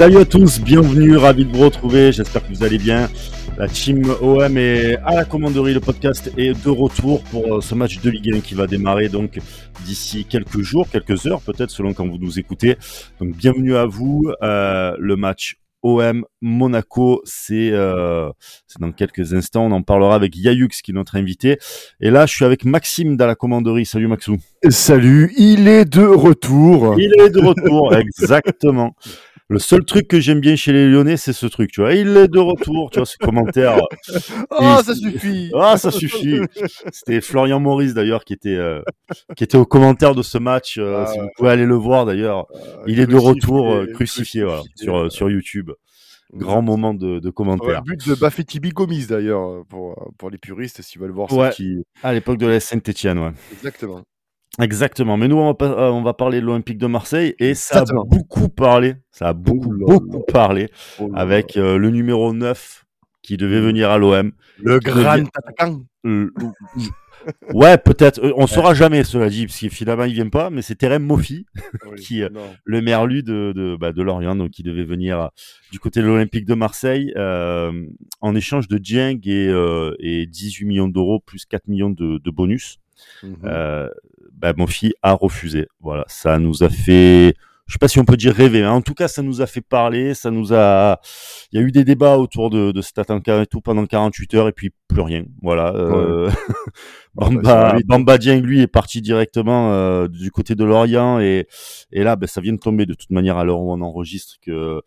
Salut à tous, bienvenue, ravi de vous retrouver, j'espère que vous allez bien. La team OM est à la commanderie, le podcast est de retour pour euh, ce match de Ligue 1 qui va démarrer donc d'ici quelques jours, quelques heures peut-être selon quand vous nous écoutez. Donc bienvenue à vous, euh, le match OM Monaco, c'est euh, dans quelques instants, on en parlera avec Yayux qui est notre invité. Et là, je suis avec Maxime dans la commanderie. Salut Maxou. Salut, il est de retour. Il est de retour, exactement. Le seul truc que j'aime bien chez les Lyonnais, c'est ce truc, tu vois. Il est de retour, tu vois, ce commentaire. oh, ça suffit. Ah, ça suffit. C'était Florian Maurice d'ailleurs qui était euh, qui était au commentaire de ce match. Euh, si vous pouvez aller le voir d'ailleurs, ah, il est de retour euh, crucifié, voilà, sur sur YouTube. Grand moment de, de commentaire. le but de Bafetibi Gomis d'ailleurs pour pour les puristes s'ils veulent voir ouais. ce qui. À l'époque de la Saint-Étienne, ouais. Exactement. Exactement. Mais nous, on va, euh, on va parler de l'Olympique de Marseille et ça a beaucoup parlé. Ça a beaucoup, beaucoup parlé avec euh, le numéro 9 qui devait venir à l'OM. Le grand attaquant. ouais, peut-être. Euh, on ne saura jamais, cela dit, parce que finalement, il vient pas. Mais c'est Terem Mofi, qui, le merlu de, de, bah, de Lorient, donc qui devait venir du côté de l'Olympique de Marseille euh, en échange de Dieng et, euh, et 18 millions d'euros plus 4 millions de, de bonus. Mmh euh, bah, mon fils a refusé. Voilà, ça nous a fait, je sais pas si on peut dire rêver, mais en tout cas, ça nous a fait parler, ça nous a, il y a eu des débats autour de, de cet et tout pendant 48 heures et puis plus rien. Voilà. Euh... Bamba, Bamba Dieng, lui, est parti directement euh, du côté de Lorient et, et là, ben, ça vient de tomber de toute manière à l'heure où on enregistre que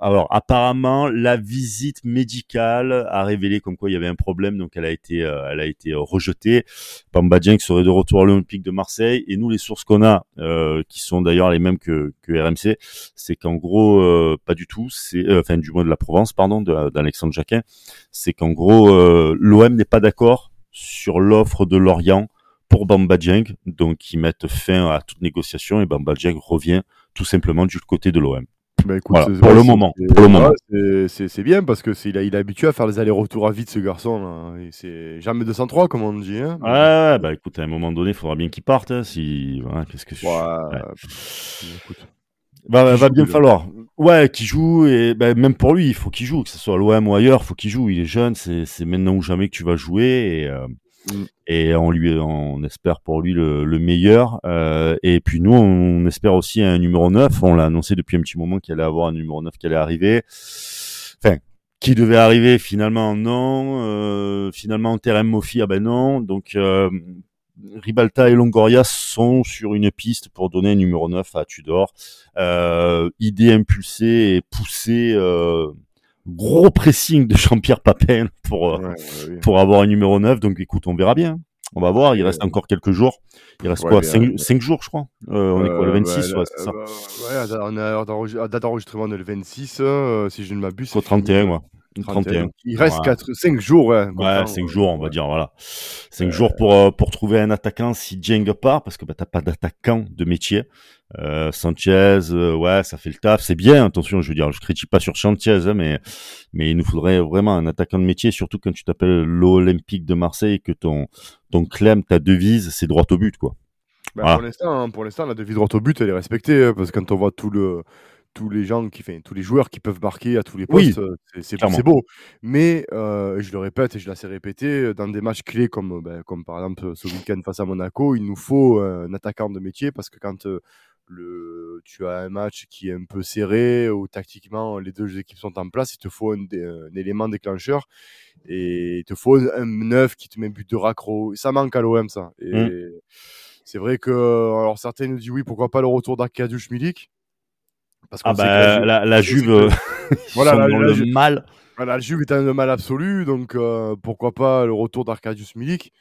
alors apparemment la visite médicale a révélé comme quoi il y avait un problème donc elle a été euh, elle a été euh, rejetée. Bamba Dieng serait de retour à l'Olympique de Marseille et nous les sources qu'on a qui sont d'ailleurs les mêmes que, que RMC, c'est qu'en gros pas du tout, c'est enfin du moins de la Provence pardon d'Alexandre Jacquin, c'est qu'en gros l'OM n'est pas d'accord sur l'offre de Lorient pour Bamba Dieng, donc ils mettent fin à toute négociation et Bamba Dieng revient tout simplement du côté de l'OM. Bah, écoute, pour, le moment, pour le moment. C'est bien parce que il, il est habitué à faire les allers-retours à vite ce garçon. C'est jamais 203 comme on dit. Hein. Ouais, bah écoute, à un moment donné, il faudra bien qu'il parte. Hein, si voilà, qu'est-ce que ouais, écoute. Va, va bien falloir. Ouais, qu'il joue et bah, même pour lui, il faut qu'il joue, que ce soit à l'OM ou ailleurs, il faut qu'il joue. Il est jeune, c'est maintenant ou jamais que tu vas jouer et euh, Mm. Et on lui, on espère pour lui le, le meilleur. Euh, et puis nous, on espère aussi un numéro 9. On l'a annoncé depuis un petit moment qu'il allait avoir un numéro 9 qui allait arriver. Enfin, qui devait arriver finalement non. Euh, finalement, Terem Mofi, ah ben non. Donc euh, Ribalta et Longoria sont sur une piste pour donner un numéro 9 à Tudor. Euh, idée impulsée et poussée euh, gros pressing de Jean-Pierre Papin pour, euh, pour avoir un numéro 9. Donc écoute, on verra bien. On va voir, il reste encore quelques jours. Il reste quoi 5, jours, je crois. Euh, on est quoi, le 26 ouais, c'est ça Ouais, on a date d'enregistrement le 26, euh, si je ne m'abuse. Au 31, ouais. 31. Il reste 4, 5 jours. Ouais, ouais 5 jours, on va dire, voilà. 5 jours pour, euh, pour trouver un attaquant si Jeng part, parce que bah, t'as pas d'attaquant de métier. Euh, Sanchez, euh, ouais, ça fait le taf, c'est bien. Attention, je veux dire, je critique pas sur Sanchez, hein, mais mais il nous faudrait vraiment un attaquant de métier, surtout quand tu t'appelles l'Olympique de Marseille et que ton ton clem, ta devise, c'est droit au but, quoi. Bah, Pour l'instant, hein, pour l'instant, la devise droit au but, elle est respectée, hein, parce que quand on voit tout le tous les gens qui, enfin, tous les joueurs qui peuvent marquer à tous les postes, euh, c'est beau. Mais euh, je le répète et je l'ai répété, dans des matchs clés comme, ben, comme par exemple ce week-end face à Monaco, il nous faut un attaquant de métier parce que quand le, tu as un match qui est un peu serré ou tactiquement les deux équipes sont en place, il te faut un, élément déclencheur et il te faut un neuf qui te met but de raccro. Ça manque à l'OM ça. Et mmh. c'est vrai que alors certains nous disent oui pourquoi pas le retour d'Arkadiusz Milik? Parce ah bah, la, la, Juve, euh, voilà, la, le mal. Voilà, la Juve est un mal absolu, donc euh, pourquoi pas le retour d'Arkadiusz Milik.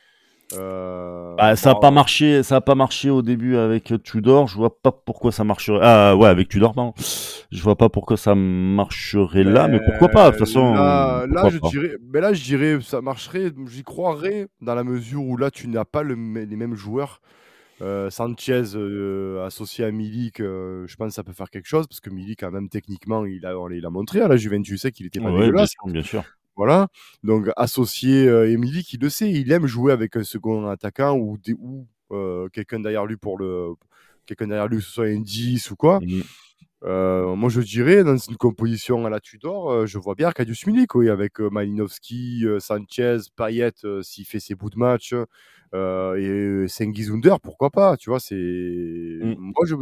Euh, bah, ça n'a pas marché, ça a pas marché au début avec Tudor. Je vois pas pourquoi ça marcherait. Ah ouais, avec Tudor, pardon. Je vois pas pourquoi ça marcherait là, mais pourquoi pas De toute façon. Là, je dirais, mais là, je dirais, ça marcherait. J'y croirais dans la mesure où là, tu n'as pas le, les mêmes joueurs. Euh, Sanchez euh, associé à Milik, euh, je pense que ça peut faire quelque chose parce que Milik, quand même, techniquement, il a, il a montré à la Juventus qu'il était pas dégueulasse. bien sûr. Voilà. Donc, associé euh, Emily, qui le sait, il aime jouer avec un second attaquant ou, ou euh, quelqu'un derrière lui pour le. Quelqu'un derrière lui, que ce soit un 10 ou quoi. Moi, je dirais, dans une composition à la Tudor, je vois bien Arcadius Milik, oui, avec Malinowski, Sanchez, Payet, s'il fait ses bouts de match, et Sengiz pourquoi pas, tu vois, c'est... Mmh. Moi, je...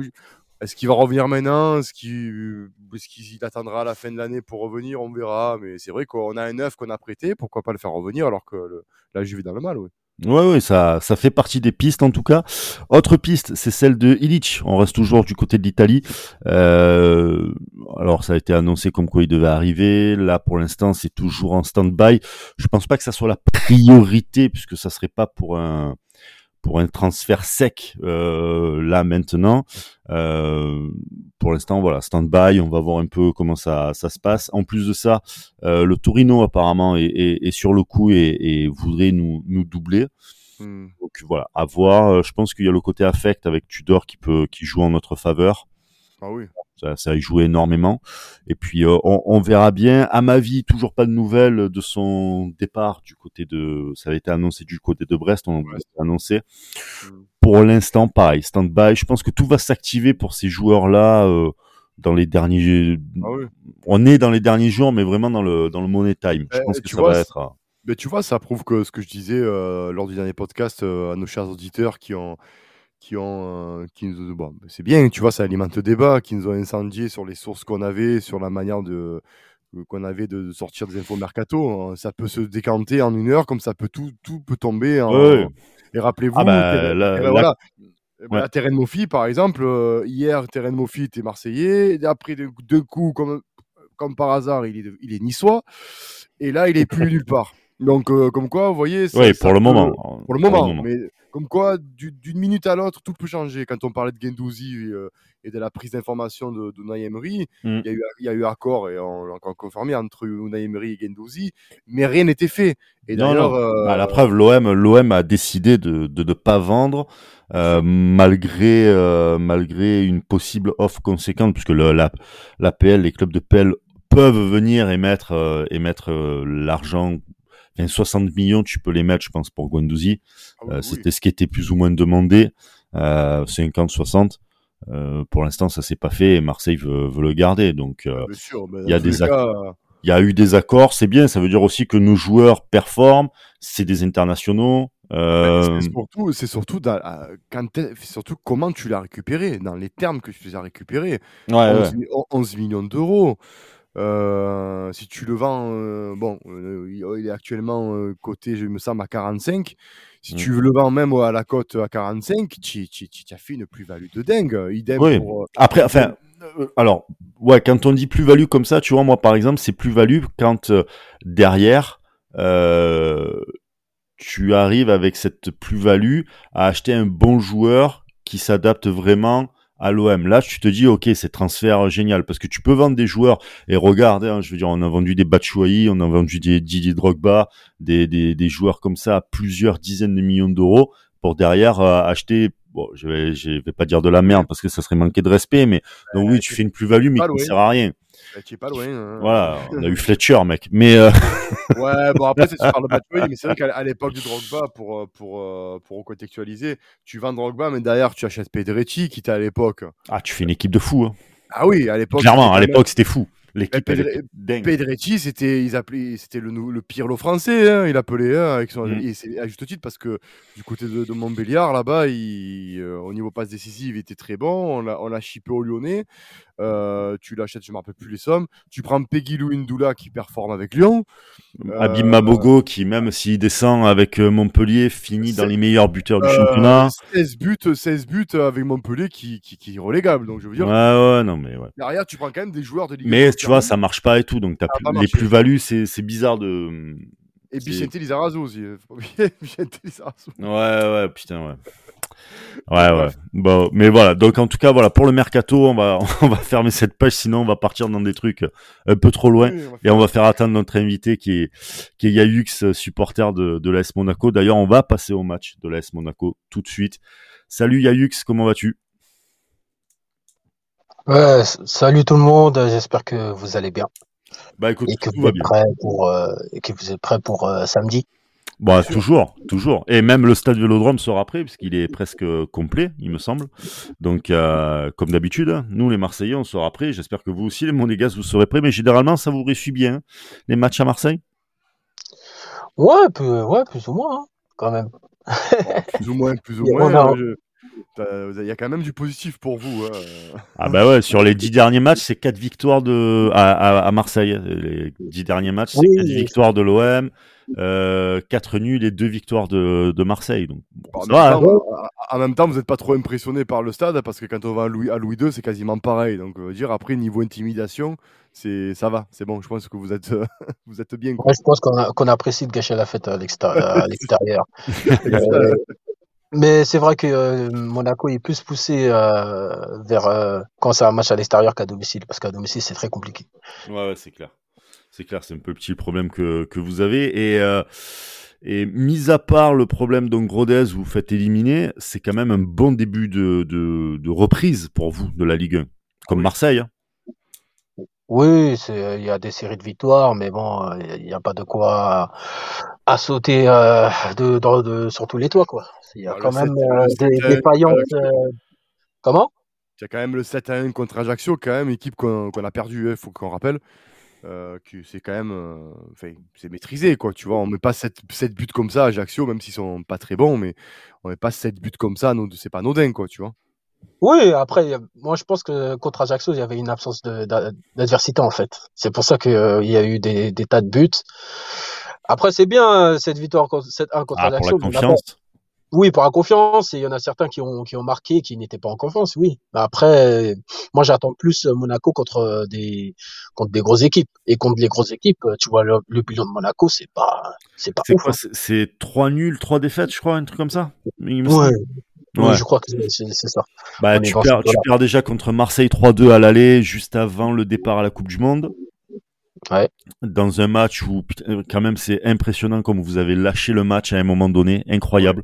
Est-ce qu'il va revenir maintenant Est-ce qu'il attendra la fin de l'année pour revenir On verra. Mais c'est vrai qu'on a un neuf qu'on a prêté. Pourquoi pas le faire revenir alors que la Juve est dans le mal oui. Ouais, ouais, ça, fait partie des pistes en tout cas. Autre piste, c'est celle de Illich. On reste toujours du côté de l'Italie. Euh, alors, ça a été annoncé comme quoi il devait arriver. Là, pour l'instant, c'est toujours en stand-by. Je pense pas que ça soit la priorité puisque ça serait pas pour un pour un transfert sec euh, là maintenant. Euh, pour l'instant, voilà, stand-by. On va voir un peu comment ça, ça se passe. En plus de ça, euh, le Torino apparemment est, est, est, sur le coup et, et voudrait nous, nous doubler. Hmm. Donc voilà, à voir. Euh, je pense qu'il y a le côté affect avec Tudor qui peut qui joue en notre faveur. Ah oui ça, ça y joué énormément. Et puis euh, on, on, verra bien. À ma vie, toujours pas de nouvelles de son départ du côté de. Ça a été annoncé du côté de Brest. On ouais. annoncé. Mm. Pour l'instant, pareil, stand-by. Je pense que tout va s'activer pour ces joueurs-là euh, dans les derniers. Ah oui. On est dans les derniers jours, mais vraiment dans le dans le money time. Je eh, pense que ça vois, va être. Mais tu vois, ça prouve que ce que je disais euh, lors du dernier podcast à nos chers auditeurs qui ont qui ont, euh, qui nous, bon, c'est bien, tu vois, ça alimente le débat, qui nous ont incendié sur les sources qu'on avait, sur la manière de qu'on avait de sortir des infos mercato. Hein. Ça peut se décanter en une heure, comme ça peut tout, tout peut tomber. En, ouais. Et rappelez-vous, ah bah, la, la, voilà. Ouais. La Terrain Mofi, par exemple, euh, hier, Terrain Mofi était marseillais. Après deux, deux, coups, comme, comme par hasard, il est, il est niçois. Et là, il est plus nulle part. Donc, euh, comme quoi, vous voyez. Oui, pour, le moment. Pour le moment. Mais comme quoi, d'une minute à l'autre, tout peut changer. Quand on parlait de Gendouzi euh, et de la prise d'information de, de Emery, mm. il, y a eu accord, et on l'a encore confirmé, entre Unai Emery et Gendouzi, mais rien n'était fait. Et d'ailleurs. Euh, bah, la preuve, l'OM a décidé de ne de, de pas vendre. Euh, malgré malgré une possible offre conséquente puisque le, la l'APL les clubs de PL peuvent venir et mettre euh, et mettre l'argent 60 millions, tu peux les mettre, je pense, pour Guendouzi. Ah euh, c'était ce qui était plus ou moins demandé, euh, 50-60. Euh, pour l'instant, ça s'est pas fait et Marseille veut, veut le garder. Donc, euh, il y a des il y a eu des accords, c'est bien. Ça veut dire aussi que nos joueurs performent. C'est des internationaux. Euh... C'est surtout, surtout, quand surtout comment tu l'as récupéré, dans les termes que tu les as récupérés. Ouais, 11, ouais. 11 millions d'euros. Euh, si tu le vends, euh, bon, euh, il est actuellement coté, je me semble, à 45. Si mmh. tu le vends même à la cote à 45, tu, tu, tu as fait une plus-value de dingue. Idem oui. pour, Après, enfin, alors, ouais, quand on dit plus-value comme ça, tu vois, moi, par exemple, c'est plus-value quand derrière, tu arrives avec cette plus-value à acheter un bon joueur qui s'adapte vraiment à l'OM. Là, tu te dis, ok, c'est transfert génial parce que tu peux vendre des joueurs et regarde, hein, je veux dire, on a vendu des Batshuayi, on a vendu des Didier Drogba, des, des, des joueurs comme ça à plusieurs dizaines de millions d'euros pour derrière euh, acheter. Bon, je vais, je vais pas dire de la merde parce que ça serait manquer de respect, mais donc oui, tu fais une plus-value, mais qui ne sert à rien. Bah, tu es pas loin. Hein. Voilà, on a eu Fletcher, mec. Mais euh... ouais, bon après c'est super le Batshuayi, mais c'est vrai qu'à l'époque du Drogba, pour euh, pour euh, pour recontextualiser, tu vends Drogba, mais derrière tu achètes Pedretti, qui était à l'époque. Ah, tu fais une équipe de fous. Hein. Ah oui, à l'époque. Clairement, à l'époque c'était fou. L'équipe Pedretti, c'était ils appelaient c'était le, le Pirlo français, hein, il appelait hein, avec son, mm. et c'est à juste titre parce que du côté de, de Montbéliard là-bas, euh, au niveau passe décisive, il était très bon. On l'a on l'a chippé au Lyonnais. Euh, tu l'achètes, je ne me rappelle plus les sommes. Tu prends Peggy Louindoula qui performe avec Lyon. Euh, Abim Mabogo qui, même s'il descend avec euh, Montpellier, finit dans les meilleurs buteurs du euh, championnat. 16 buts, 16 buts avec Montpellier qui, qui, qui est relégable. Donc je veux dire. Ouais, ouais, non, mais ouais. Derrière, tu prends quand même des joueurs de Ligue Mais tu vois, ça marche pas et tout. Donc as plus, les plus-values, c'est bizarre de. Et Vicente Lizarazo aussi. Vicente Lizarazo. Ouais, ouais, putain, ouais. Ouais, ouais. Bon, mais voilà. Donc, en tout cas, voilà, pour le mercato, on va, on va fermer cette page, sinon on va partir dans des trucs un peu trop loin oui, on et on va faire attendre notre invité qui est, qui est Yayux, supporter de, de l'AS Monaco. D'ailleurs, on va passer au match de l'AS Monaco tout de suite. Salut Yayux, comment vas-tu? Ouais, salut tout le monde. J'espère que vous allez bien. Bah écoute, et que tout vous va bien. prêts pour, euh, et que vous êtes prêts pour euh, samedi? Bah, toujours, toujours. Et même le stade Vélodrome sera prêt, puisqu'il est presque complet, il me semble. Donc, euh, comme d'habitude, hein, nous les Marseillais, on sera prêts. J'espère que vous aussi, les Monégas, vous serez prêts. Mais généralement, ça vous réussit bien, hein, les matchs à Marseille? Ouais, plus, ouais, plus ou moins, hein, quand même. plus ou moins, plus ou moins. Il y a quand même du positif pour vous. Hein. Ah bah ouais, sur les dix derniers matchs, c'est quatre victoires de à, Marseille. Les dix derniers matchs, c'est quatre victoires de l'OM, euh, quatre nuls et deux victoires de, de Marseille. Donc, en, même temps, vous n'êtes pas trop impressionné par le stade parce que quand on va à Louis, à Louis II, c'est quasiment pareil. Donc, dire après niveau intimidation, c'est ça va, c'est bon. Je pense que vous êtes vous êtes bien. je pense qu'on apprécie de gâcher la fête à l'extérieur. Mais c'est vrai que euh, Monaco est plus poussé euh, vers euh, quand c'est un match à l'extérieur qu'à domicile, parce qu'à domicile c'est très compliqué. Ouais, c'est clair. C'est clair, c'est un peu le petit problème que, que vous avez. Et, et mis à part le problème d'Ongrodez où vous faites éliminer, c'est quand même un bon début de, de, de, reprise pour vous de la Ligue 1, comme Marseille. Hein. Oui, il y a des séries de victoires, mais bon, il n'y a pas de quoi à sauter de, de, sur tous les toits, quoi. Il y a quand même euh, des défaillances. Euh, comment? Il y a quand même le 7 à 1 contre Ajaccio, quand même, équipe qu'on a perdu, il hein, faut qu'on rappelle. Euh, que c'est quand même c'est maîtrisé quoi tu vois on met pas 7, buts comme ça à Ajaccio même s'ils sont pas très bons mais on met pas 7 buts comme ça c'est pas anodin quoi tu vois oui après moi je pense que contre Ajaccio il y avait une absence d'adversité en fait c'est pour ça qu'il y a eu des, tas de buts après c'est bien cette victoire cette 1 contre ah, Ajaccio pour la confiance oui, pour la confiance, et il y en a certains qui ont, qui ont marqué, qui n'étaient pas en confiance, oui. Mais après, moi, j'attends plus Monaco contre des, contre des grosses équipes. Et contre les grosses équipes, tu vois, le, bilan de Monaco, c'est pas, c'est pas C'est quoi? Hein. C'est trois nuls, trois défaites, je crois, un truc comme ça? Ouais. Ouais. je crois que c'est ça. Bah, tu perds, tu perds déjà contre Marseille 3-2 à l'aller, juste avant le départ à la Coupe du Monde. Ouais. Dans un match où, quand même, c'est impressionnant comme vous avez lâché le match à un moment donné, incroyable.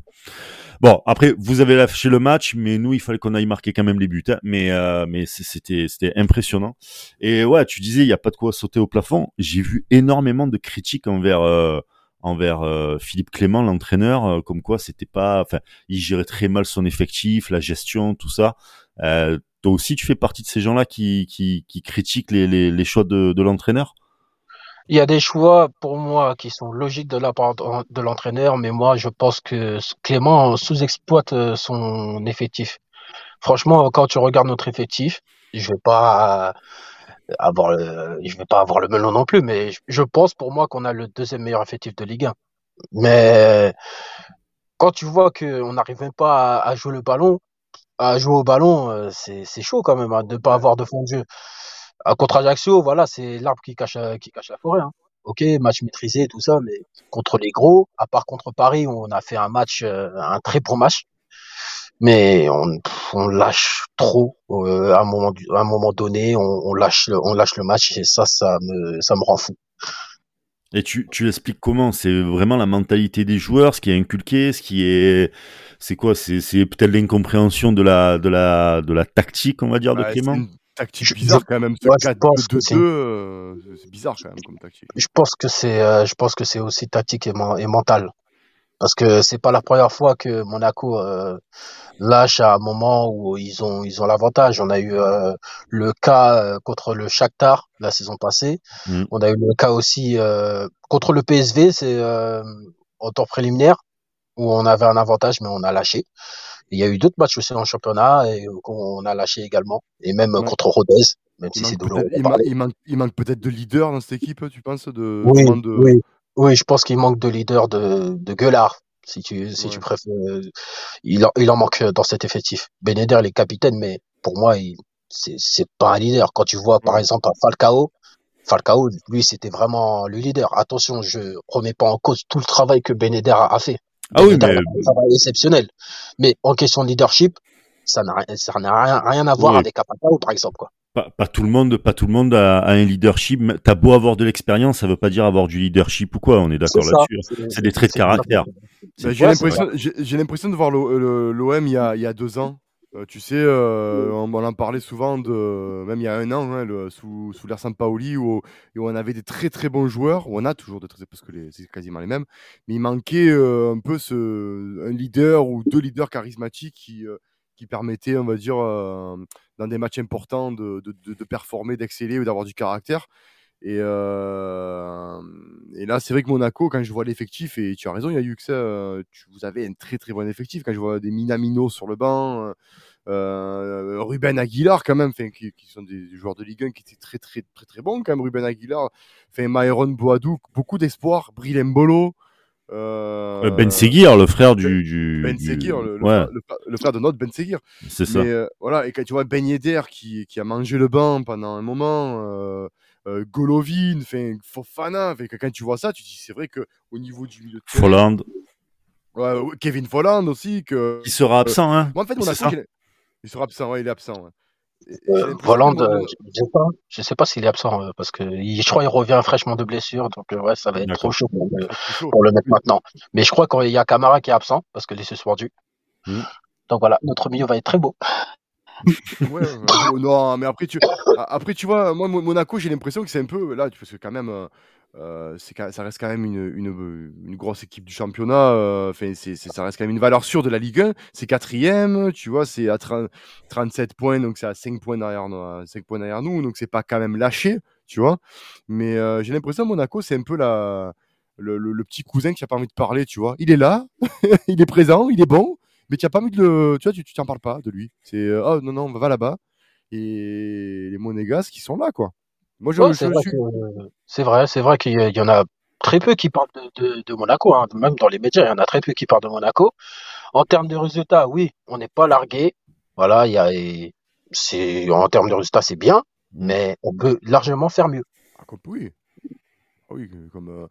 Bon, après, vous avez lâché le match, mais nous, il fallait qu'on aille marquer quand même les buts. Hein. Mais, euh, mais c'était, c'était impressionnant. Et ouais, tu disais, il n'y a pas de quoi sauter au plafond. J'ai vu énormément de critiques envers, euh, envers euh, Philippe Clément, l'entraîneur, euh, comme quoi c'était pas, enfin, il gérait très mal son effectif, la gestion, tout ça. Euh, toi aussi, tu fais partie de ces gens-là qui, qui, qui critiquent les, les, les choix de, de l'entraîneur? Il y a des choix pour moi qui sont logiques de la part de l'entraîneur, mais moi je pense que Clément sous-exploite euh, son effectif. Franchement, quand tu regardes notre effectif, je vais pas avoir le, je vais pas avoir le melon non plus, mais je pense pour moi qu'on a le deuxième meilleur effectif de Ligue 1. Mais quand tu vois qu'on n'arrive même pas à, jouer le ballon, à jouer au ballon, euh, c'est chaud quand même hein, de ne pas avoir de fond de jeu. Contre Ajaccio, voilà, c'est l'arbre qui cache, qui cache la forêt. Hein. Ok, match maîtrisé, tout ça, mais contre les gros, à part contre Paris, on a fait un match, euh, un très bon match, mais on, on lâche trop euh, à un moment, à un moment donné, on, on, lâche, on lâche le match et ça, ça me, ça me rend fou. Et tu, tu expliques comment? C'est vraiment la mentalité des joueurs, ce qui est inculqué, ce qui est, c'est quoi? C'est peut-être l'incompréhension de la, de la, de la tactique, on va dire, de Clément? Tactique bizarre quand même. Ce 4-2-2, euh, c'est bizarre quand même comme tactique. Je pense que c'est, euh, je pense que c'est aussi tactique et, et, mental. Parce que c'est pas la première fois que Monaco euh, lâche à un moment où ils ont ils ont l'avantage. On a eu euh, le cas euh, contre le Shakhtar la saison passée. Mm. On a eu le cas aussi contre le PSV, c'est en temps préliminaire où on avait un avantage mais on a lâché. Il y a eu d'autres matchs aussi en championnat et qu'on a lâché également, et même contre Rodez, même si c'est douloureux. Il, manque, il manque peut-être de leader dans cette équipe, tu penses de, oui, oui, oui, je pense qu'il manque de leader de, de Gueulard, si tu, si tu préfères. Il en, il en manque dans cet effectif. Beneder, il est capitaine, mais pour moi, c'est pas un leader. Quand tu vois, par exemple, Falcao, Falcao, lui, c'était vraiment le leader. Attention, je remets pas en cause tout le travail que Beneder a fait. Ah oui, mais... un travail exceptionnel. Mais en question de leadership, ça n'a rien, rien à voir avec Apatao, par exemple. Quoi. Pas, pas, tout le monde, pas tout le monde a, a un leadership. T'as beau avoir de l'expérience, ça veut pas dire avoir du leadership ou quoi. On est d'accord là-dessus. C'est des traits de caractère. J'ai l'impression de voir l'OM il y a deux ans. Euh, tu sais, euh, on, en parlait souvent, de, même il y a un an, hein, sous, sous l'ère Sampaoli, où, où, on avait des très très bons joueurs, où on a toujours des très parce que c'est quasiment les mêmes, mais il manquait euh, un peu ce, un leader ou deux leaders charismatiques qui, qui permettaient, on va dire, dans des matchs importants, de, de, de, de performer, d'exceller ou d'avoir du caractère. Et, euh, et là, c'est vrai que Monaco, quand je vois l'effectif, et tu as raison, il y a eu que ça, euh, vous avez un très très bon effectif. Quand je vois des Minamino sur le banc, euh, Ruben Aguilar quand même, qui, qui, sont des, joueurs de Ligue 1 qui étaient très très très très bons quand même. Ruben Aguilar, enfin, Myron Boadou, beaucoup d'espoir. Bril Mbolo. Euh, ben Seguir, le frère du. du ben Seguir, le, ouais. le, frère de notre Ben Seguir. C'est ça. voilà, et quand tu vois Ben Yedder qui, qui, a mangé le banc pendant un moment, euh, Golovin, Fofana. quand tu vois ça, tu dis c'est vrai que au niveau du milieu de Folland. Kevin Folland aussi. Que, il sera absent, hein. Moi, en fait, mon il, il, sera absent, ouais, il est absent. Euh, Folland, euh, je sais pas, je sais pas s'il est absent parce que je crois qu'il revient fraîchement de blessure, donc ouais, ça va être trop chaud pour, le mettre maintenant. Mais je crois qu'il y a Camara qui est absent parce que les suspendu. Mmh. Donc voilà, notre milieu va être très beau non, mais après tu, après, tu vois, moi, Monaco, j'ai l'impression que c'est un peu, là, parce que quand même, euh, euh ça reste quand même une, une, une, grosse équipe du championnat, euh, enfin, c'est, ça reste quand même une valeur sûre de la Ligue 1, c'est quatrième, tu vois, c'est à 37 points, donc c'est à 5 points derrière nous, 5 points derrière nous, donc c'est pas quand même lâché, tu vois, mais euh, j'ai l'impression Monaco, c'est un peu la, le, le, petit cousin qui a pas envie de parler, tu vois, il est là, il est présent, il est bon, mais tu n'as pas mis de. Tu vois, tu t'en parles pas de lui. C'est oh non, non, on va là-bas. Et les Monégas qui sont là, quoi. Moi, je, c'est vrai, c'est vrai, qu'il y en a très peu qui parlent de, de, Monaco, hein. même dans les médias, il y en a très peu qui parlent de Monaco. En termes de résultats, oui, on n'est pas largué. Voilà, il y a, c'est, en termes de résultats, c'est bien, mais on peut largement faire mieux. Ah, oui. Ah oui, comme, euh,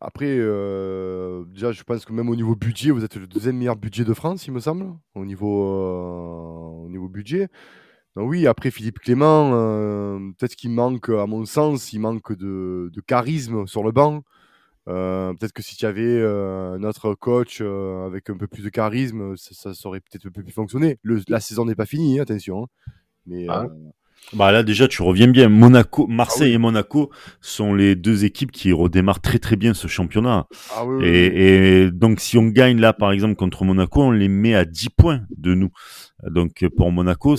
après, euh, déjà, je pense que même au niveau budget, vous êtes le deuxième meilleur budget de France, il me semble, au niveau, euh, au niveau budget. Donc oui, après Philippe Clément, euh, peut-être qu'il manque, à mon sens, il manque de, charisme sur le banc. peut-être que si tu avais un autre coach avec un peu plus de charisme, ça, ça aurait peut-être un peu plus fonctionné. la saison n'est pas finie, hein, attention. Hein. Mais, ah bah là déjà tu reviens bien. Monaco, Marseille ah et Monaco sont les deux équipes qui redémarrent très très bien ce championnat. Ah et, donc si on gagne là par exemple contre Monaco, on les met à 10 points de nous. Donc pour Monaco,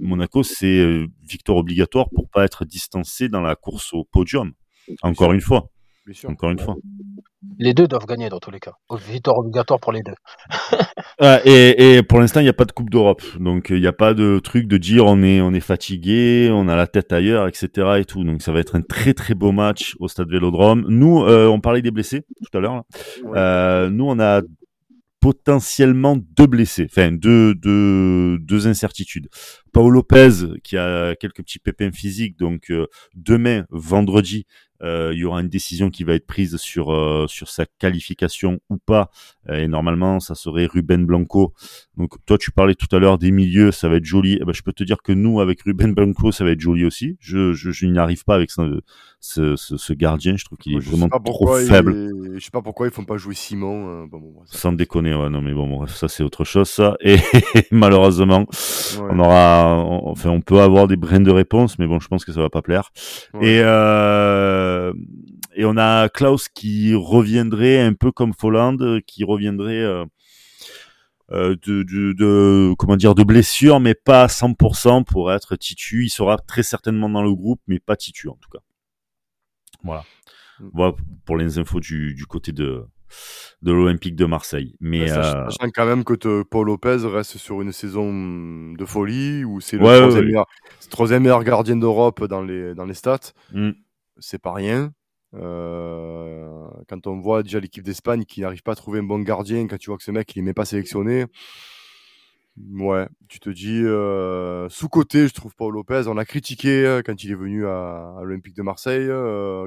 Monaco c'est euh, victoire obligatoire pour pas être distancé dans la course au podium. Encore une fois. Encore une fois. Les deux doivent gagner dans tous les cas. Victoire obligatoire pour les deux. et, pour l'instant, il n'y a pas de Coupe d'Europe. Donc, il n'y a pas de truc de dire on est, on est fatigué, on a la tête ailleurs, etc. Et tout. Donc, ça va être un très, très beau match au stade Vélodrome. Nous, euh, on parlait des blessés tout à l'heure. Euh, nous, on a potentiellement deux blessés, enfin deux, deux, deux incertitudes. Paolo Lopez qui a quelques petits pépins physiques, donc euh, demain, vendredi, euh, il y aura une décision qui va être prise sur euh, sur sa qualification ou pas. Euh, et normalement, ça serait Ruben Blanco. Donc toi, tu parlais tout à l'heure des milieux, ça va être joli. Eh ben, je peux te dire que nous, avec Ruben Blanco, ça va être joli aussi. Je je, je n'y arrive pas avec ce, ce, ce, gardien. Je trouve qu'il est vraiment trop faible. Je sais pas pourquoi ils font pas jouer Simon. Bon, bon, Sans déconner, ouais, non mais bon, ça c'est autre chose ça. Et malheureusement, on aura, enfin, on peut avoir des brins de réponse, mais bon, je pense que ça va pas plaire. Et euh, et on a Klaus qui reviendrait un peu comme Folland, qui reviendrait euh, euh, de, de, comment dire de blessure, mais pas à 100% pour être titu. Il sera très certainement dans le groupe, mais pas titu en tout cas. Voilà. Mm. Voilà pour les infos du, du côté de de l'Olympique de Marseille. Mais sachant quand même que Paul Lopez reste sur une saison de folie où c'est le troisième, meilleur, gardien d'Europe dans les dans les stats. Mm c'est pas rien. Euh, quand on voit déjà l'équipe d'Espagne qui n'arrive pas à trouver un bon gardien, quand tu vois que ce mec il n'est pas sélectionné, ouais, tu te dis euh, sous-côté, je trouve Paul Lopez. On l'a critiqué euh, quand il est venu à, l'Olympique de Marseille,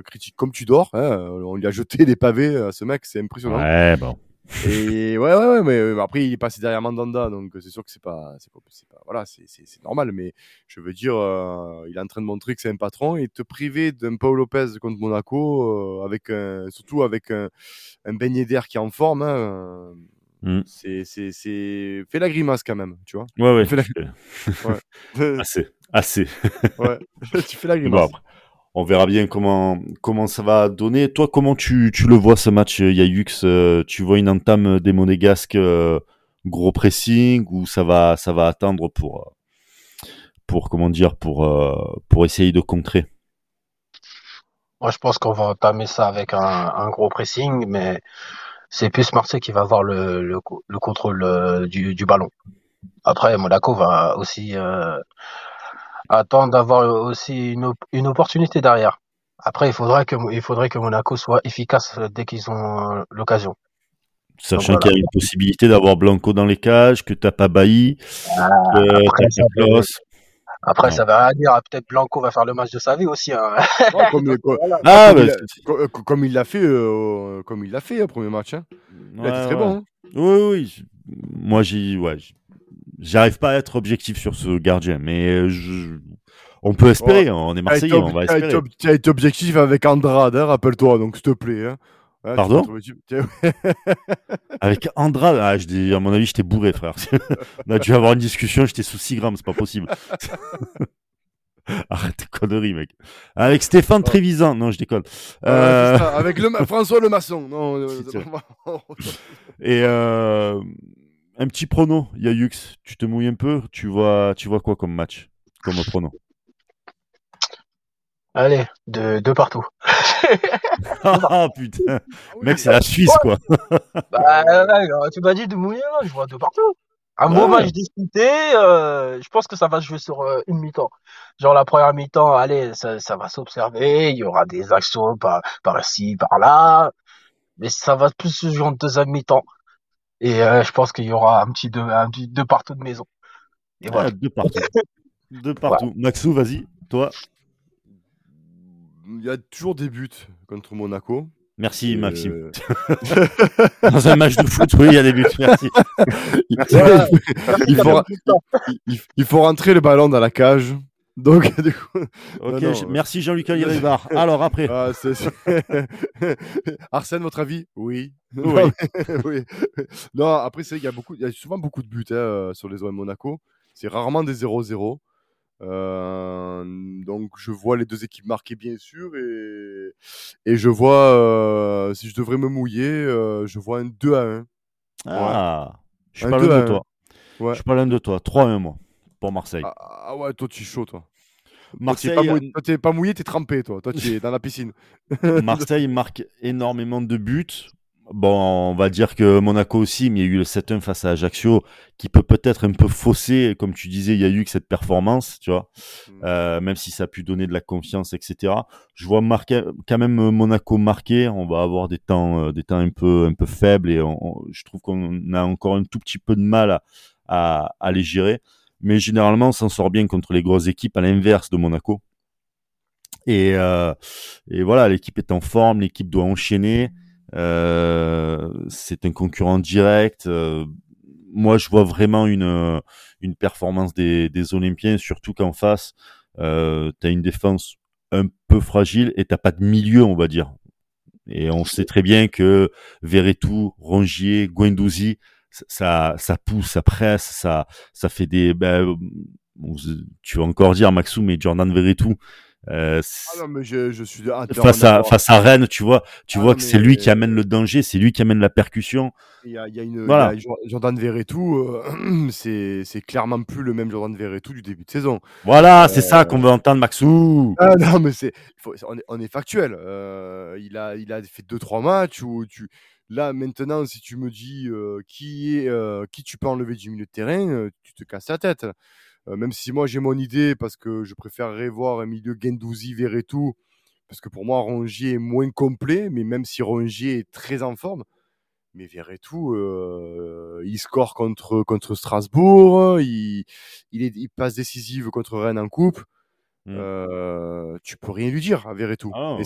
critique comme tu dors. Hein, on lui a jeté des pavés à ce mec, c'est impressionnant. Ouais, bon. Et ouais, ouais, ouais, mais euh, après, il est passé derrière Mandanda, donc c'est sûr que c'est pas, c'est pas, pas, voilà, c'est normal, mais je veux dire, euh, il est en train de montrer que c'est un patron et te priver d'un Paul Lopez contre Monaco, euh, avec un, surtout avec un, un d'air qui est en forme, hein, Mm. C'est, c'est, c'est, fais la grimace quand même, tu vois. Ouais, ouais. ouais. assez, assez. ouais. tu fais la grimace. On verra bien comment comment ça va donner. Toi, comment tu, tu le vois ce match, euh, Yayux euh, Tu vois une entame des Monégasques euh, gros pressing ou ça va ça va attendre pour pour comment dire pour pour essayer de contrer? Moi, je pense qu'on va entamer ça avec un, gros pressing, mais c'est plus Marseille qui va avoir le, le, le contrôle du, du, ballon. Après, Monaco va aussi attendre d'avoir aussi une, une, opportunité derrière. Après, il faudrait que, il faudrait que Monaco soit efficace dès qu'ils ont euh, l'occasion. Sachant qu'il y a une possibilité d'avoir Blanco dans les cages, que t'as pas Bailly, ah, que t'as après, ça va dire, ah, peut-être Blanco va faire le match de sa vie aussi. Hein. comme, ah, comme, il l'a fait, euh, comme il l'a fait, le premier match. Hein. très bon. Hein. Oui, oui. Moi, j'y, ouais, j'arrive pas à être objectif sur ce gardien, mais euh, je... on peut espérer. On est Marseillais, on va espérer. Tu as été objectif avec Andrade, rappelle-toi, donc s'il te plaît. Pardon Avec Andrade, ah, je à mon avis, j'étais bourré, frère. On a dû avoir une discussion, j'étais sous 6 grammes, c'est pas possible. Arrête tes conneries, mec. Avec Stéphane Trévisan, non, je déconne. Euh... avec le François Le Maçon, non. Euh, Et euh... un petit prono, Yayux, tu te mouilles un peu, tu vois, tu vois quoi comme match, comme prono? Allez, de, de partout. ah putain, mec, c'est la Suisse quoi. bah, tu m'as dit de mouiller, je vois de partout. Un beau match disputé, euh, je pense que ça va se jouer sur euh, une mi-temps. Genre la première mi-temps, allez, ça, ça va s'observer, il y aura des actions par, par ici, par là, mais ça va plus se jouer en deuxième mi-temps. Et euh, je pense qu'il y aura un petit deux, un petit deux partout de maison. Et voilà. deux partout. deux partout. Maxou, vas-y, toi il y a toujours des buts contre Monaco. Merci Maxime. Euh, Dans un match de foot, oui, il y a des buts. Merci. il, faut, rentrer le ballon dans la cage. Donc, du coup, ok, merci Jean-Luc Aguirre. Alors après. Ah, Arsène, votre avis? Oui. Oui. Non, après, c'est il y a beaucoup, il y a souvent beaucoup de buts hein, sur les OM Monaco. C'est rarement des 0-0. Euh, donc je vois les deux équipes marquées bien sûr et, et je vois euh, si je devrais me mouiller, euh, je vois un 2 à 1. Ah, je suis pas loin de toi. Je suis pas loin de toi. 3 à 1 moi pour Marseille. Ah, ah, ouais, toi tu es chaud toi. Marseille, toi, tu n'es pas, mouillé, tu es trempé toi. Toi tu es dans la piscine. Marseille marque énormément de buts. Bon, on va dire que Monaco aussi, mais il y a eu le 7-1 face à Ajaccio qui peut peut-être un peu fausser, comme tu disais, il y a eu que cette performance, tu vois, mm. euh, même si ça a pu donner de la confiance, etc. Je vois marquer, quand même Monaco marqué, on va avoir des temps, euh, des temps un peu, un peu faibles et je trouve qu'on a encore un tout petit peu de mal à, à, les gérer. Mais généralement, s'en sort bien contre les grosses équipes, à l'inverse de Monaco. Et, euh, et voilà, l'équipe est en forme, l'équipe doit enchaîner. Euh, c'est un concurrent direct. Euh, moi, je vois vraiment une, une performance des, des Olympiens, surtout qu'en face, euh, tu as une défense un peu fragile et t'as pas de milieu, on va dire. Et on sait très bien que Verretou, Rongier, Guendouzi, ça, ça pousse, ça presse, ça, ça fait des. Ben, tu vas encore dire Maxou, mais Jordan Verretou, euh, ah non, mais je, je suis face à face à Rennes, tu vois, tu ah vois que c'est lui qui amène le danger, c'est lui qui amène la percussion. Il y a, il y a une voilà. il y a Jordan Verretou, euh, c'est c'est clairement plus le même Jordan Verretou du début de saison. Voilà, c'est ça qu'on veut entendre, Maxou. Ah non, mais c'est on est, on est factuel. Euh, il a il a fait deux trois matchs où tu là maintenant si tu me dis qui est qui tu peux enlever du milieu de terrain, tu te casses la tête. Même si moi j'ai mon idée parce que je préférerais voir un milieu Gendouzi, tout parce que pour moi Rongier est moins complet, mais même si Rongier est très en forme, mais Verretou, il score contre, contre Strasbourg, il, il, est, il passe décisive contre Rennes en coupe. Mmh. Tu peux rien lui dire à Verretou. Ah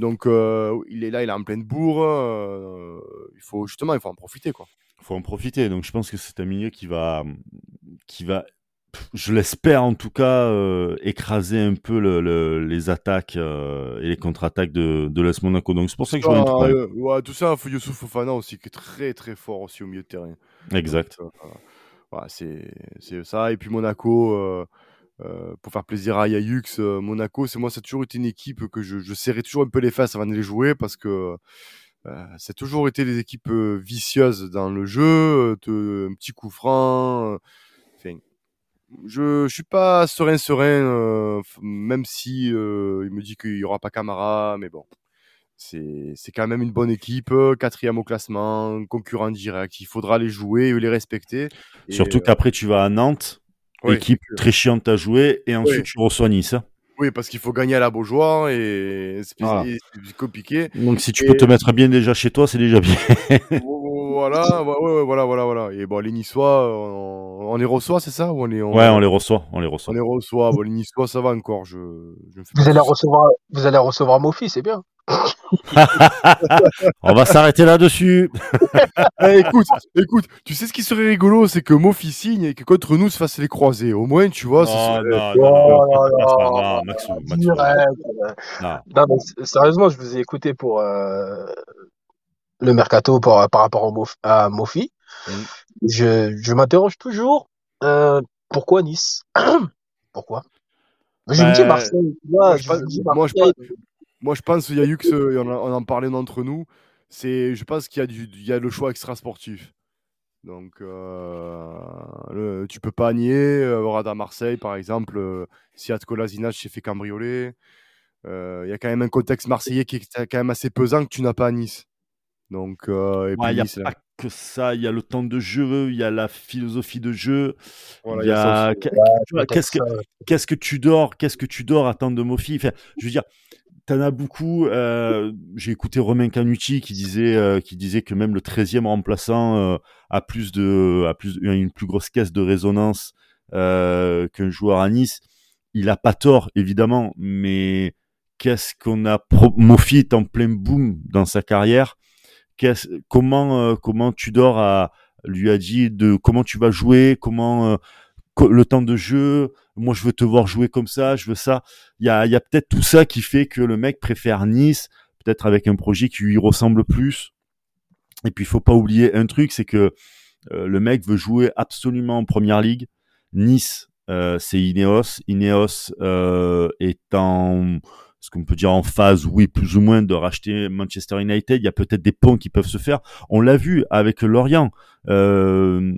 donc euh, il est là, il est en pleine bourre. Euh, il faut justement, il faut en profiter quoi. Il faut en profiter. Donc je pense que c'est un milieu qui va, qui va je l'espère en tout cas, euh, écraser un peu le, les attaques et les contre-attaques de, de l'AS Monaco. Donc c'est pour ça que je vois euh, ouais, tout ça, Youssouf Fofana aussi, qui est très très fort aussi au milieu de terrain. Exact. c'est ça. Et puis Monaco, pour faire plaisir à Yayux, Monaco, c'est moi, ça a toujours été une équipe que je, je serrais toujours un peu les fesses avant de les jouer parce que c'est toujours été des équipes vicieuses dans le jeu, un petit coup franc. Enfin, je, je suis pas serein serein, euh, même si euh, il me dit qu'il y aura pas Camara, mais bon, c'est c'est quand même une bonne équipe, quatrième au classement, concurrent direct. Il faudra les jouer et les respecter. Surtout euh, qu'après tu vas à Nantes, équipe très chiante à jouer, et ensuite tu reçois Nice. Oui, parce qu'il faut gagner à la Beaujoire et c'est compliqué. Donc si tu peux te mettre bien déjà chez toi, c'est déjà bien. voilà, voilà, voilà, voilà. Et bon, les Niçois, on, les reçoit, c'est ça ou on, Ouais, on les reçoit, on les reçoit. On les reçoit. Bon, les Niçois, ça va encore. Je, vous allez recevoir, vous allez recevoir Mofi, c'est bien. on va s'arrêter là-dessus. Eh, écoute, écoute, tu sais ce qui serait rigolo, c'est que Mofi signe et que contre nous se fasse les croisés. Au moins, tu vois. Non, non, non, non, non, sérieusement, je vous ai écouté pour. Euh, le mercato par, par rapport à Mofi. Mm. Je, je m'interroge toujours euh, pourquoi Nice? Pourquoi? Je me dis Marseille. Moi, je, pense, il y a eu que on, on en parlait d'entre nous. C'est, je pense qu'il y a du, il y a le choix extra sportif. Donc, euh, le, tu peux pas nier. Euh, à Marseille, par exemple, euh, si s'est fait cambrioler, euh, il y a quand même un contexte marseillais qui est quand même assez pesant que tu n'as pas à Nice. Donc, euh, il n'y a pas que ça. Il y a le temps de jeu, il y a la philosophie de jeu. il y a, qu'est-ce que qu'est-ce que tu dors, qu'est-ce que tu dors à temps de Mofi? Enfin, je veux dire, t'en as beaucoup. Euh, j'ai écouté Romain Canucci qui disait euh, qui disait que même le 13e remplaçant a plus de a plus une plus grosse caisse de résonance qu'un joueur à Nice. Il a pas tort évidemment, mais qu'est-ce qu'on a Mofi est en plein boom dans sa carrière comment euh, comment Tudor a lui a dit de comment tu vas jouer, comment euh, le temps de jeu, moi je veux te voir jouer comme ça, je veux ça. Il y a, y a peut-être tout ça qui fait que le mec préfère Nice, peut-être avec un projet qui lui ressemble plus. Et puis il faut pas oublier un truc, c'est que euh, le mec veut jouer absolument en première ligue. Nice, c'est Ineos. Ineos est en ce qu'on peut dire en phase, oui, plus ou moins, de racheter Manchester United. Il y a peut-être des ponts qui peuvent se faire. On l'a vu avec Lorient. Euh,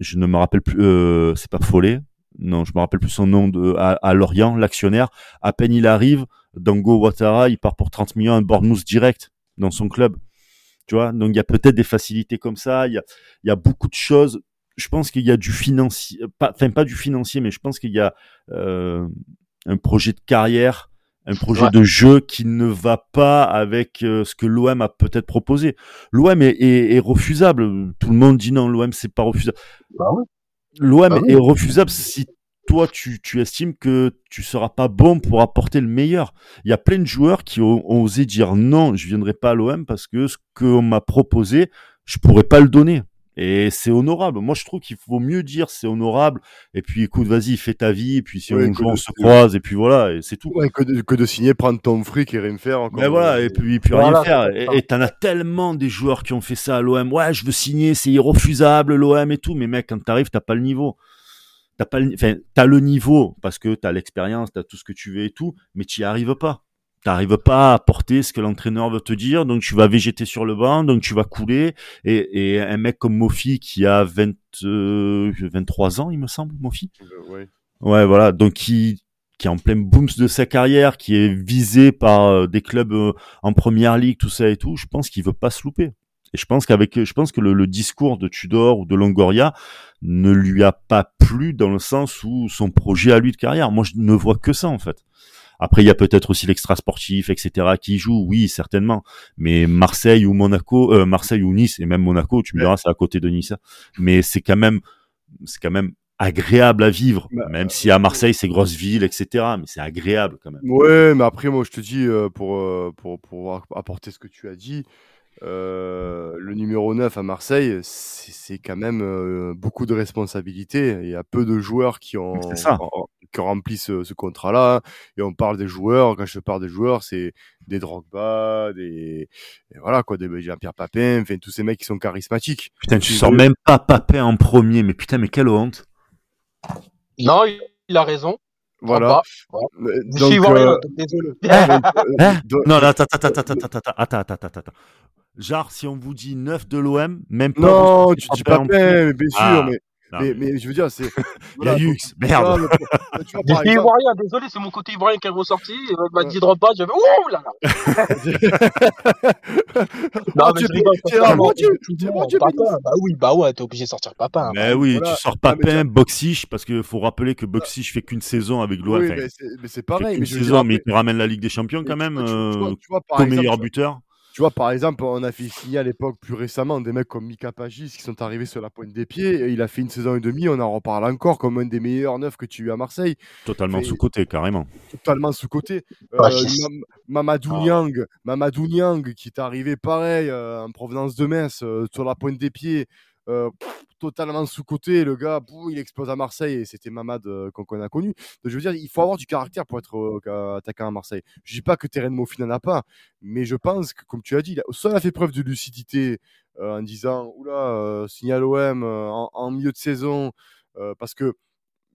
je ne me rappelle plus, euh, c'est pas Follet. Non, je me rappelle plus son nom de, à, Lorient, l'actionnaire. À peine il arrive, Dango Ouattara, il part pour 30 millions à Bournemouth direct dans son club. Tu vois, donc il y a peut-être des facilités comme ça. Il y a, il y a beaucoup de choses. Je pense qu'il y a du financier, pas, enfin pas du financier, mais je pense qu'il y a euh, un projet de carrière un projet de jeu qui ne va pas avec euh, ce que l'OM a peut-être proposé. L'OM est, est, refusable. Tout le monde dit non, l'OM c'est pas refusable. Bah L'OM est refusable si toi tu, tu estimes que tu seras pas bon pour apporter le meilleur. Il y a plein de joueurs qui ont, ont osé dire non, je viendrai pas à l'OM parce que ce qu'on m'a proposé, je pourrais pas le donner. Et c'est honorable. Moi, je trouve qu'il faut mieux dire c'est honorable. Et puis, écoute, vas-y, fais ta vie. Et puis, si un jour on se croise, et puis voilà, et c'est tout. que, de, que, de, signer, prendre ton fric et rien faire. Encore. Mais voilà, et puis, puis rien faire. Et t'en as tellement des joueurs qui ont fait ça à l'OM. Ouais, je veux signer, c'est irrefusable, l'OM et tout. Mais mec, quand t'arrives, t'as pas le niveau. T'as pas le, enfin, t'as le niveau parce que t'as l'expérience, t'as tout ce que tu veux et tout, mais t'y arrives pas t'arrives pas à porter ce que l'entraîneur veut te dire, donc tu vas végéter sur le banc, donc tu vas couler. Et, et un mec comme Mofi qui a 20, 23 euh, ans, il me semble, Mofi. Euh, ouais. ouais, voilà, donc qui qui est en plein boom de sa carrière, qui est visé par euh, des clubs en première ligue, tout ça et tout, je pense qu'il veut pas se louper. Et je pense qu'avec, je pense que le, le, discours de Tudor ou de Longoria ne lui a pas plu dans le sens où son projet à lui de carrière. Moi, je ne vois que ça en fait. Après, il y a peut-être aussi l'extra sportif, etc., qui joue, oui, certainement. Mais Marseille ou Monaco, euh, Marseille ou Nice, et même Monaco, tu me diras, c'est à côté de Nice. Mais c'est quand même, c'est quand même agréable à vivre, bah, même si à Marseille c'est grosse ville, etc. Mais c'est agréable quand même. Ouais, mais après moi je te dis euh, pour, euh, pour pour apporter ce que tu as dit, le numéro 9 à Marseille, c'est quand même beaucoup de responsabilités. Il y a peu de joueurs qui ont, qui rempli ce, contrat-là. Et on parle des joueurs. Quand je parle des joueurs, c'est des Drogba, des voilà quoi, des Jean-Pierre Papin, enfin tous ces mecs qui sont charismatiques. Putain, tu sors même pas Papin en premier, mais putain, mais quelle honte. Non, il a raison. Voilà. Donc, euh... désolé. non, attends, attends, attends, attends, attends, attends, attends, attends. Genre, si on vous dit 9 de l'OM, même pas. Non, tu dis pas bien sûr, ah. mais mais, mais, je veux dire, c'est. Voilà, Yux, merde. Tu vois, par ivoirien, désolé, c'est mon côté ivoirien qui est ressorti. Il m'a dit drop pas, j'avais. Ouh là là Non, mais tu es Bah oui, bah ouais, t'es obligé de sortir papa. Mais oui, tu sors Papin, Boxish, parce qu'il faut rappeler que Boxish fait qu'une saison avec l'OM. Oui, mais c'est pareil. Une saison, mais il te ramène la Ligue des Champions quand même, comme meilleur buteur. Tu vois, par exemple, on a fait signer à l'époque, plus récemment, des mecs comme Mika Pagis qui sont arrivés sur la pointe des pieds. il a fait une saison et demie, on en reparle encore comme un des meilleurs neufs que tu as eu à Marseille. Totalement sous-côté, carrément. Totalement sous-côté. Euh, Mamadou ah. Niang, Mamadou Niang, qui est arrivé pareil, euh, en provenance de Metz, euh, sur la pointe des pieds. Euh, totalement sous-côté. Le gars, il explose à Marseille et c'était Mamad euh, qu'on a connu. Je veux dire, il faut avoir du caractère pour être euh, attaquant à Marseille. Je dis pas que Terren Mofi n'en a pas, mais je pense que, comme tu as dit, il a fait preuve de lucidité en disant Oula, signal OM en, milieu de saison, parce que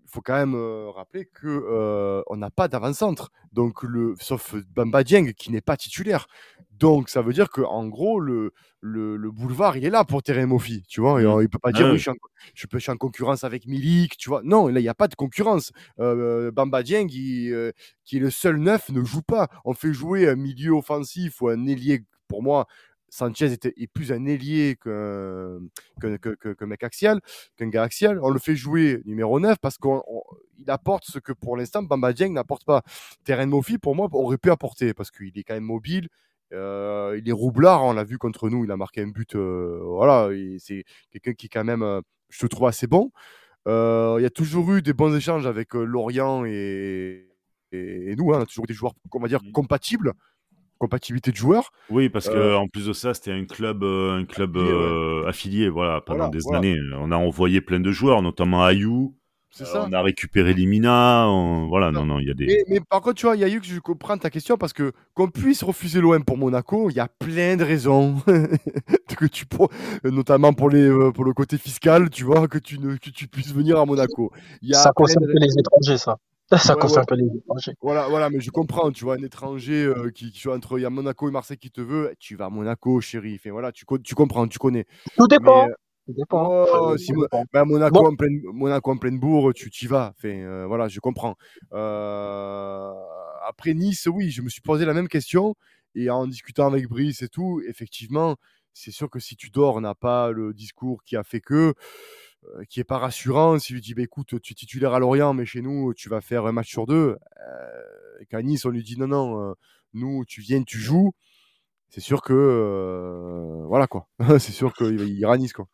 il faut quand même rappeler que on n'a pas d'avant-centre, donc le sauf Bamba Dieng qui n'est pas titulaire. Donc ça veut dire que en gros le, le, boulevard il est là pour Terry Mofi, tu vois. Mmh. il peut pas dire ah oui, je, suis en, je, peux, en concurrence avec Milik, tu vois. Non, là il n'y a pas de concurrence. Bamba Dieng qui, qui est le seul neuf ne joue pas. On fait jouer un milieu offensif ou un ailier pour moi Sanchez était, est plus un ailier qu'un que, mec axial, qu'un gars axial. On le fait jouer numéro 9 parce qu'il apporte ce que pour l'instant Bamba Dieng n'apporte pas. Terrain Mofi, pour moi, aurait pu apporter parce qu'il est quand même mobile. Euh, il est roublard, on l'a vu contre nous, il a marqué un but. Euh, voilà, c'est quelqu'un qui, quand même, euh, je trouve assez bon. il y a toujours eu des bons échanges avec Lorient et, et, nous, hein, on a toujours des joueurs, on va dire, compatibles compatibilité de joueurs. Oui, parce que euh, en plus de ça, c'était un club, euh, un club affilié, euh, voilà, pendant des années. On a envoyé plein de joueurs, notamment Ayou. Ça. On a récupéré Limina. Voilà, non, non, il y a des. Mais, par contre, tu vois, Ayou, je comprends ta question parce que qu'on puisse refuser l'OM pour Monaco, il y a plein de raisons. que tu notamment pour les pour le côté fiscal, tu vois, que tu ne que tu puisses venir à Monaco. Y a ça concerne que les étrangers, ça. Ça concerne les étrangers. Voilà, voilà, mais je comprends, tu vois, un étranger euh, qui, qui entre il y a Monaco et Marseille qui te veut, tu vas à Monaco, chérie. Enfin, voilà, tu, tu comprends, tu connais. Tout dépend. Euh, Dépend. Oh, si ben, Monaco, en pleine, Monaco en pleine bourre, tu y vas. Enfin, euh, voilà, je comprends. après Nice, oui, je me suis posé la même question. Et en discutant avec Brice et tout, effectivement, c'est sûr que si tu dors, on n'a pas le discours qui a fait que. Euh, qui est pas rassurant. Si lui dit, bah, écoute, tu es titulaire à Lorient, mais chez nous, tu vas faire un match sur deux. Euh, et qu'à Nice, on lui dit, non, non, euh, nous, tu viens, tu joues. C'est sûr que voilà quoi. c'est sûr qu'il ira à Nice quoi.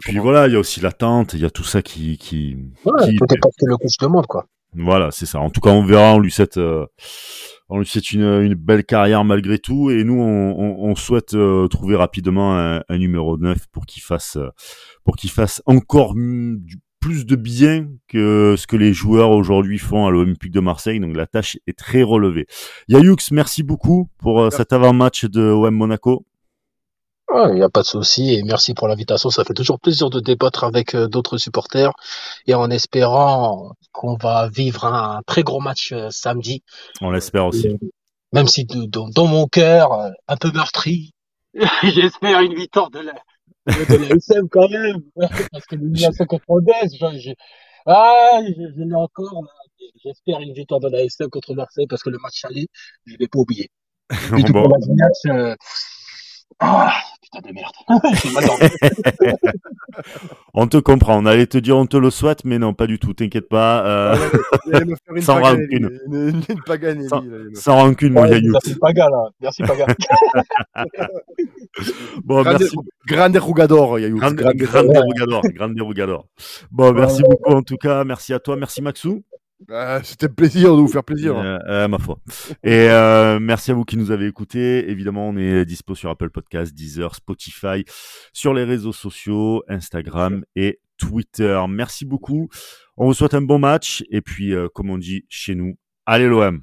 Puis voilà, il y a aussi l'attente, il y a tout ça qui qui. Ouais, qui... Peut-être que le coach demande quoi. Voilà, c'est ça. En tout cas, on verra. On lui souhaite, on lui souhaite une, une, belle carrière malgré tout. Et nous, on, on, on souhaite trouver rapidement un, un, numéro 9 pour qu'il fasse pour qu'il fasse encore plus de bien que ce que les joueurs aujourd'hui font à l'Olympique de Marseille. Donc la tâche est très relevée. Yayoux, merci beaucoup pour euh, cet avant-match de OM Monaco. Il n'y a pas de souci et merci pour l'invitation. Ça fait toujours plaisir de débattre avec euh, d'autres supporters et en espérant qu'on va vivre un très gros match euh, samedi. On l'espère aussi. même si dans mon cœur, un peu meurtri, j'espère une victoire de la, de la SM quand même. Parce que 1992, je, ah, je, l'ai encore. J'espère une victoire de la SM contre Marseille parce que le match allé, je ne vais pas. Et tout pour la euh, ah, putain de merde. on te comprend. On allait te dire on te le souhaite, mais non, pas du tout. T'inquiète pas. Euh... sans rancune. Une, une pagane, sans, sans rancune, mon Yayou. Merci Paga, là. Merci Paga. bon, grande, merci. Grande Rougador, Yayou. Grande, grande, grande Rougador. Grande Rougador. Bon, merci beaucoup en tout cas. Merci à toi. Merci Maxou. Bah, c'était un plaisir de vous faire plaisir. Euh, ma foi. Et merci à vous qui nous avez écoutés. Évidemment, on est dispo sur Apple Podcasts, Deezer, Spotify, sur les réseaux sociaux, Instagram et Twitter. Merci beaucoup. On vous souhaite un bon match. Et puis, comme on dit chez nous, allez l'OM